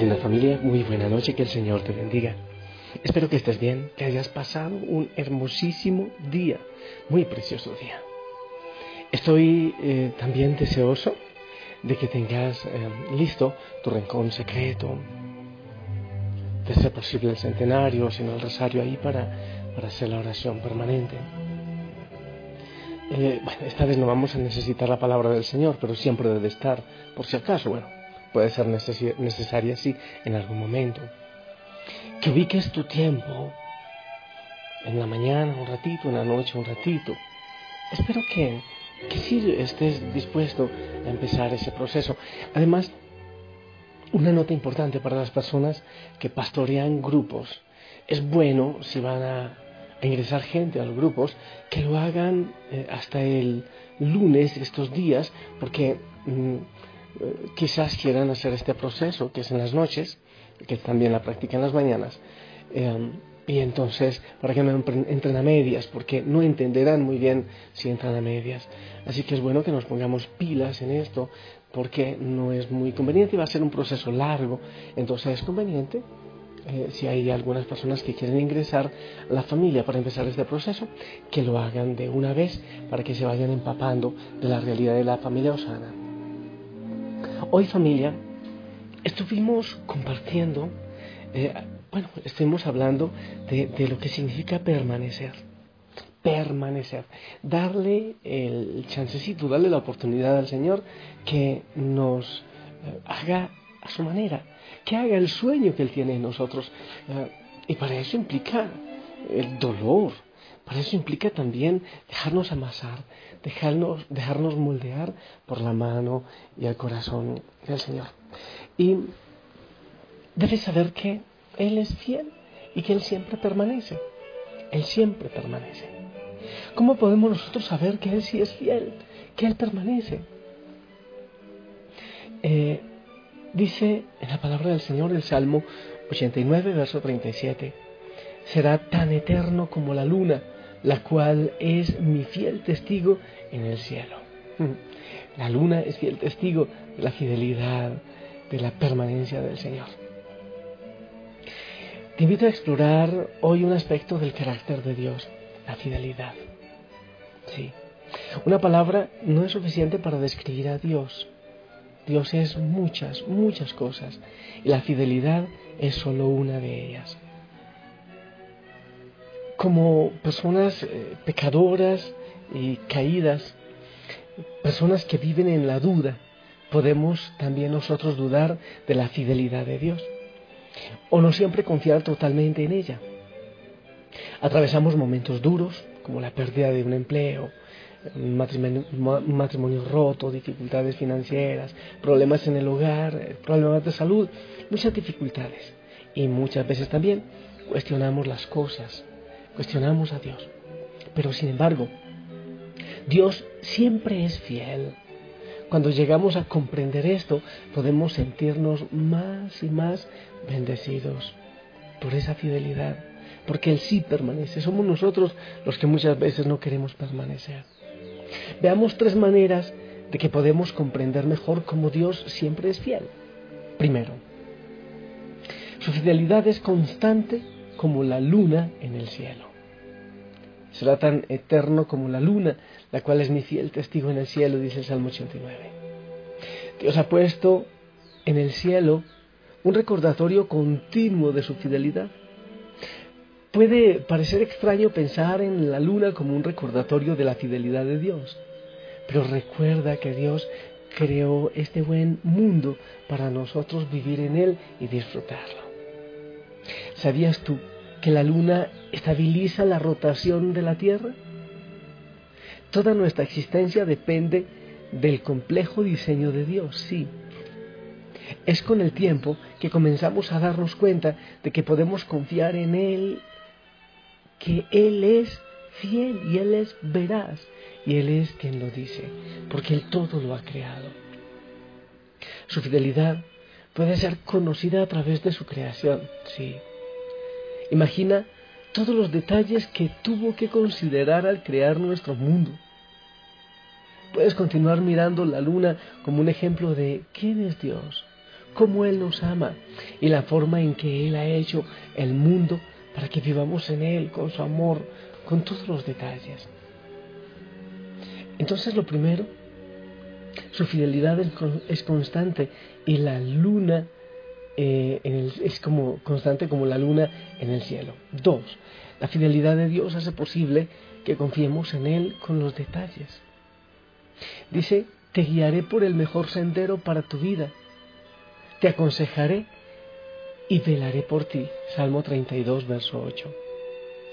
linda familia, muy buena noche, que el Señor te bendiga. Espero que estés bien, que hayas pasado un hermosísimo día, muy precioso día. Estoy eh, también deseoso de que tengas eh, listo tu rincón secreto, de ser posible el centenario, sino el rosario ahí para, para hacer la oración permanente. Eh, bueno, esta vez no vamos a necesitar la palabra del Señor, pero siempre debe estar, por si acaso, bueno, puede ser necesaria así en algún momento. Que ubiques tu tiempo en la mañana un ratito, en la noche un ratito. Espero que, que sí estés dispuesto a empezar ese proceso. Además, una nota importante para las personas que pastorean grupos. Es bueno si van a, ingresar gente a los grupos que lo hagan eh, hasta el lunes, estos días, porque mm, eh, quizás quieran hacer este proceso, que es en las noches, que también la practican las mañanas. Em, y entonces, para que no entren a medias, porque no entenderán muy bien si entran a medias. Así que es bueno que nos pongamos pilas en esto, porque no es muy conveniente y va a ser un proceso largo. Entonces es conveniente, eh, si hay algunas personas que quieren ingresar a la familia para empezar este proceso, que lo hagan de una vez para que se vayan empapando de la realidad de la familia Osana. Hoy familia, estuvimos compartiendo, eh, bueno, estuvimos hablando de, lo que significa permanecer. Permanecer, darle el chancecito, darle la oportunidad al Señor que nos eh, haga a su manera, que haga el sueño que Él tiene en nosotros. Eh, y para eso implica el dolor, para eso implica también dejarnos amasar, dejarnos, dejarnos moldear por la mano y el corazón del Señor. Y debes saber que Él es fiel y que Él siempre permanece. Él siempre permanece. ¿Cómo podemos nosotros saber que Él sí es fiel, que Él permanece? Eh, dice en la palabra del Señor el Salmo 89, verso 37, será tan eterno como la luna la cual es mi fiel testigo en el cielo. La luna es fiel testigo de la fidelidad, de la permanencia del Señor. Te invito a explorar hoy un aspecto del carácter de Dios, la fidelidad. Sí. Una palabra no es suficiente para describir a Dios. Dios es muchas, muchas cosas y la fidelidad es solo una de ellas como personas eh, pecadoras y caídas, personas que viven en la duda, podemos también nosotros dudar de la fidelidad de Dios o no siempre confiar totalmente en ella. Atravesamos momentos duros como la pérdida de un empleo, un matrimonio, roto, dificultades financieras, problemas en el hogar, problemas de salud, muchas dificultades. Y muchas veces también cuestionamos las cosas, cuestionamos a Dios. Pero sin embargo, Dios siempre es fiel. Cuando llegamos a comprender esto, podemos sentirnos más y más bendecidos por esa fidelidad, porque Él sí permanece. Somos nosotros los que muchas veces no queremos permanecer. Veamos tres maneras de que podemos comprender mejor cómo Dios siempre es fiel. Primero, su fidelidad es constante como la luna en el cielo será tan eterno como la luna, la cual es mi fiel testigo en el cielo, dice el Salmo 89. Dios ha puesto en el cielo un recordatorio continuo de su fidelidad. Puede parecer extraño pensar en la luna como un recordatorio de la fidelidad de Dios, pero recuerda que Dios creó este buen mundo para nosotros vivir en él y disfrutarlo. ¿Sabías tú que la luna estabiliza la rotación de la Tierra? Toda nuestra existencia depende del complejo diseño de Dios, sí. Es con el tiempo que comenzamos a darnos cuenta de que podemos confiar en Él, que Él es fiel y Él es veraz y Él es quien lo dice, porque Él todo lo ha creado. Su fidelidad puede ser conocida a través de su creación, sí. Imagina todos los detalles que tuvo que considerar al crear nuestro mundo. Puedes continuar mirando la luna como un ejemplo de quién es Dios, cómo Él nos ama y la forma en que Él ha hecho el mundo para que vivamos en Él, con su amor, con todos los detalles. Entonces lo primero, su fidelidad es, constante y la luna eh, es como constante como la luna en el cielo. Dos, la fidelidad de Dios hace posible que confiemos en Él con los detalles. Dice, te guiaré por el mejor sendero para tu vida, te aconsejaré y velaré por ti. Salmo 32, verso 8.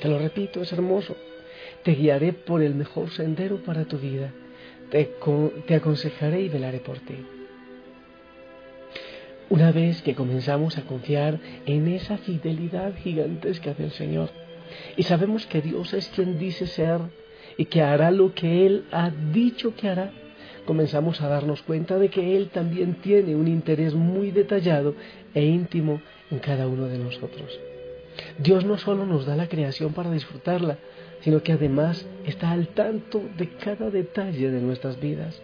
Te lo repito, es hermoso. Te guiaré por el mejor sendero para tu vida. Te, te aconsejaré y velaré por ti. Una vez que comenzamos a confiar en esa fidelidad gigantesca del Señor, y sabemos que Dios es quien dice ser y que hará lo que Él ha dicho que hará, comenzamos a darnos cuenta de que Él también tiene un interés muy detallado e íntimo en cada uno de nosotros. Dios no solo nos da la creación para disfrutarla, sino que además está al tanto de cada detalle de nuestras vidas.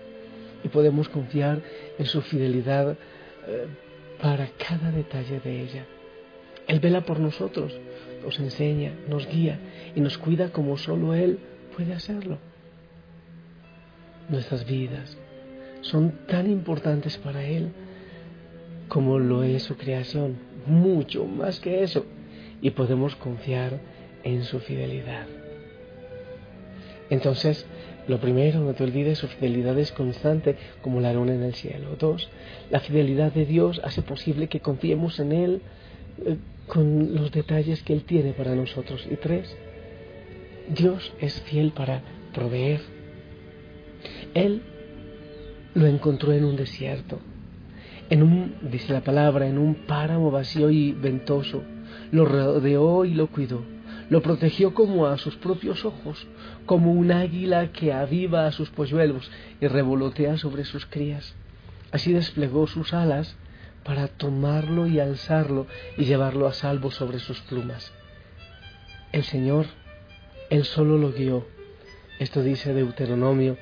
Y podemos confiar en su fidelidad eh, para cada detalle de ella. Él vela por nosotros, nos enseña, nos guía y nos cuida como solo Él puede hacerlo. Nuestras vidas son tan importantes para Él como lo es su creación, mucho más que eso, y podemos confiar en su fidelidad. Entonces, lo primero, no te olvides, su fidelidad es constante como la luna en el cielo. Dos, la fidelidad de Dios hace posible que confiemos en Él eh, con los detalles que Él tiene para nosotros. Y tres, Dios es fiel para proveer. Él lo encontró en un desierto, en un, dice la palabra, en un páramo vacío y ventoso. Lo rodeó y lo cuidó. Lo protegió como a sus propios ojos, como un águila que aviva a sus polluelos y revolotea sobre sus crías. Así desplegó sus alas para tomarlo y alzarlo y llevarlo a salvo sobre sus plumas. El Señor, Él solo lo guió. Esto dice Deuteronomio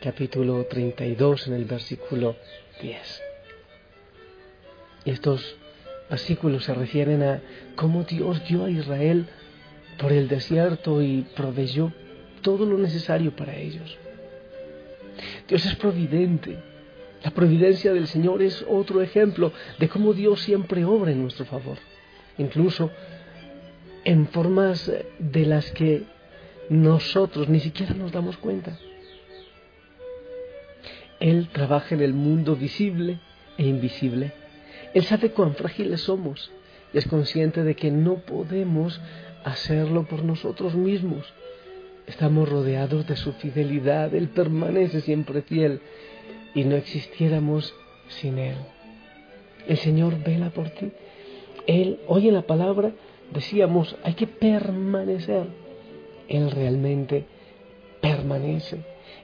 capítulo 32 en el versículo 10. Y estos versículos se refieren a cómo Dios dio a Israel por el desierto y proveyó todo lo necesario para ellos. Dios es providente la providencia del Señor es otro ejemplo de cómo Dios siempre obra en nuestro favor, incluso en formas de las que nosotros ni siquiera nos damos cuenta. Él trabaja en el mundo visible e invisible. Él sabe cuán frágiles somos y es consciente de que no podemos hacerlo por nosotros mismos. Estamos rodeados de su fidelidad. Él permanece siempre fiel y no existiéramos sin Él. El Señor vela por ti. Él, hoy en la palabra decíamos, hay que permanecer. Él realmente permanece.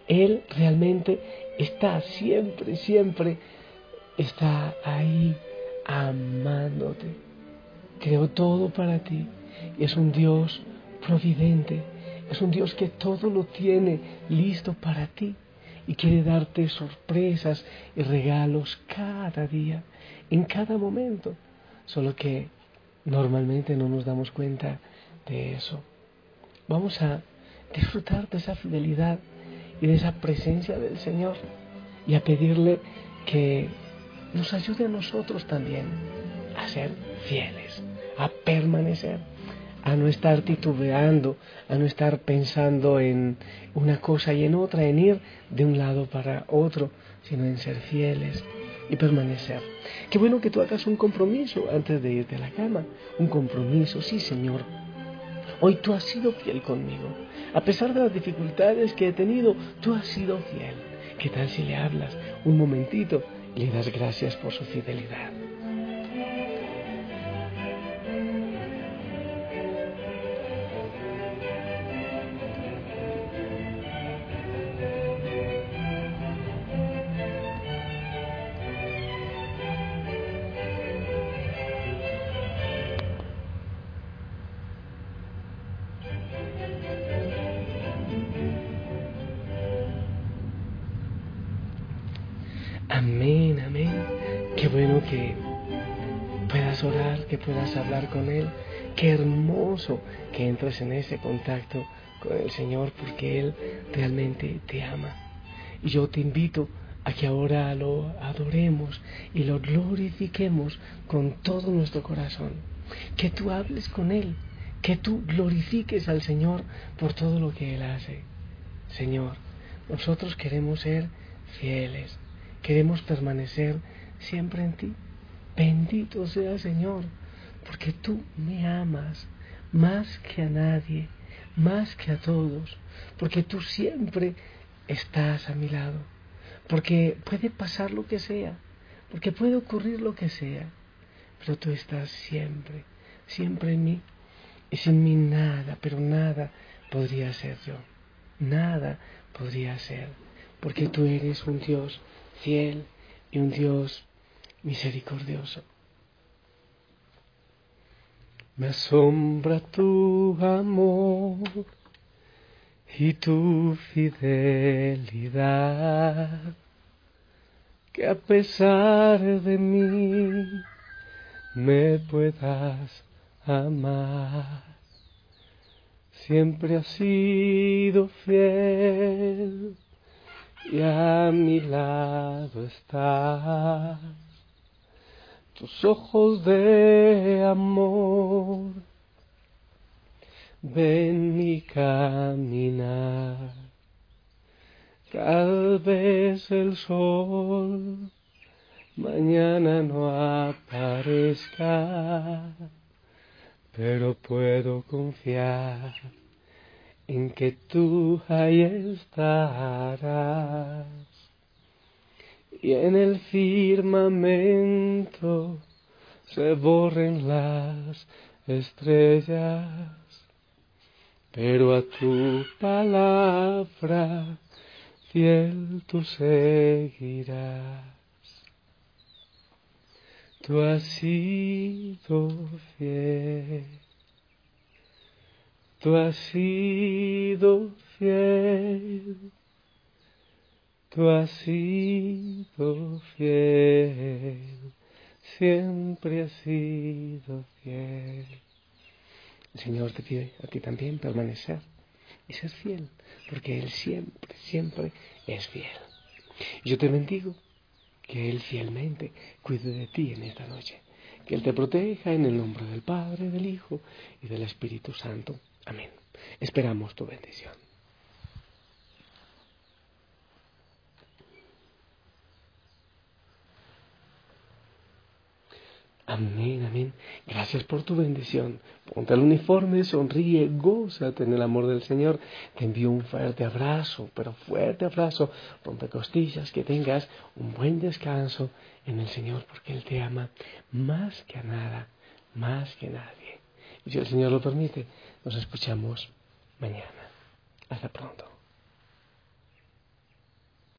Él realmente está siempre, siempre, está ahí amándote. Creó todo para ti es un Dios providente. Es un Dios que todo lo tiene listo para ti y quiere darte sorpresas y regalos cada día, en cada momento. Solo que normalmente no nos damos cuenta de eso. Vamos a disfrutar de esa fidelidad y de esa presencia del Señor y a pedirle que nos ayude a nosotros también a ser fieles, a permanecer a no estar titubeando, a no estar pensando en una cosa y en otra, en ir de un lado para otro, sino en ser fieles y permanecer. Qué bueno que tú hagas un compromiso antes de irte a la cama, un compromiso, sí Señor. Hoy tú has sido fiel conmigo. A pesar de las dificultades que he tenido, tú has sido fiel. ¿Qué tal si le hablas un momentito y le das gracias por su fidelidad? Que puedas orar, que puedas hablar con Él. Qué hermoso que entres en ese contacto con el Señor porque Él realmente te ama. Y yo te invito a que ahora lo adoremos y lo glorifiquemos con todo nuestro corazón. Que tú hables con Él, que tú glorifiques al Señor por todo lo que Él hace. Señor, nosotros queremos ser fieles, queremos permanecer siempre en ti. Bendito sea Señor, porque tú me amas más que a nadie, más que a todos, porque tú siempre estás a mi lado, porque puede pasar lo que sea, porque puede ocurrir lo que sea, pero tú estás siempre, siempre en mí, y sin mí nada, pero nada podría ser yo, nada podría ser, porque tú eres un Dios fiel y un Dios misericordioso. Me asombra tu amor y tu fidelidad, que a pesar de mí me puedas amar. Siempre has sido fiel y a mi lado estás tus ojos de amor ven mi caminar. Tal vez el sol mañana no aparezca, pero puedo confiar en que tú ahí estarás y en el firmamento se borren las estrellas, pero a tu palabra fiel tú seguirás. Tú has sido fiel, tú has sido fiel Tú has sido fiel, siempre has sido fiel. El Señor te pide a ti también permanecer y ser fiel, porque Él siempre, siempre es fiel. Yo te bendigo, que Él fielmente cuide de ti en esta noche, que Él te proteja en el nombre del Padre, del Hijo y del Espíritu Santo. Amén. Esperamos tu bendición. Amén, amén. Gracias por tu bendición. Ponte el uniforme, sonríe, gózate en el amor del Señor. Te envío un fuerte abrazo, pero fuerte abrazo. Rompe costillas, que tengas un buen descanso en el Señor, porque Él te ama más que a nada, más que nadie. Y si el Señor lo permite, nos escuchamos mañana. Hasta pronto.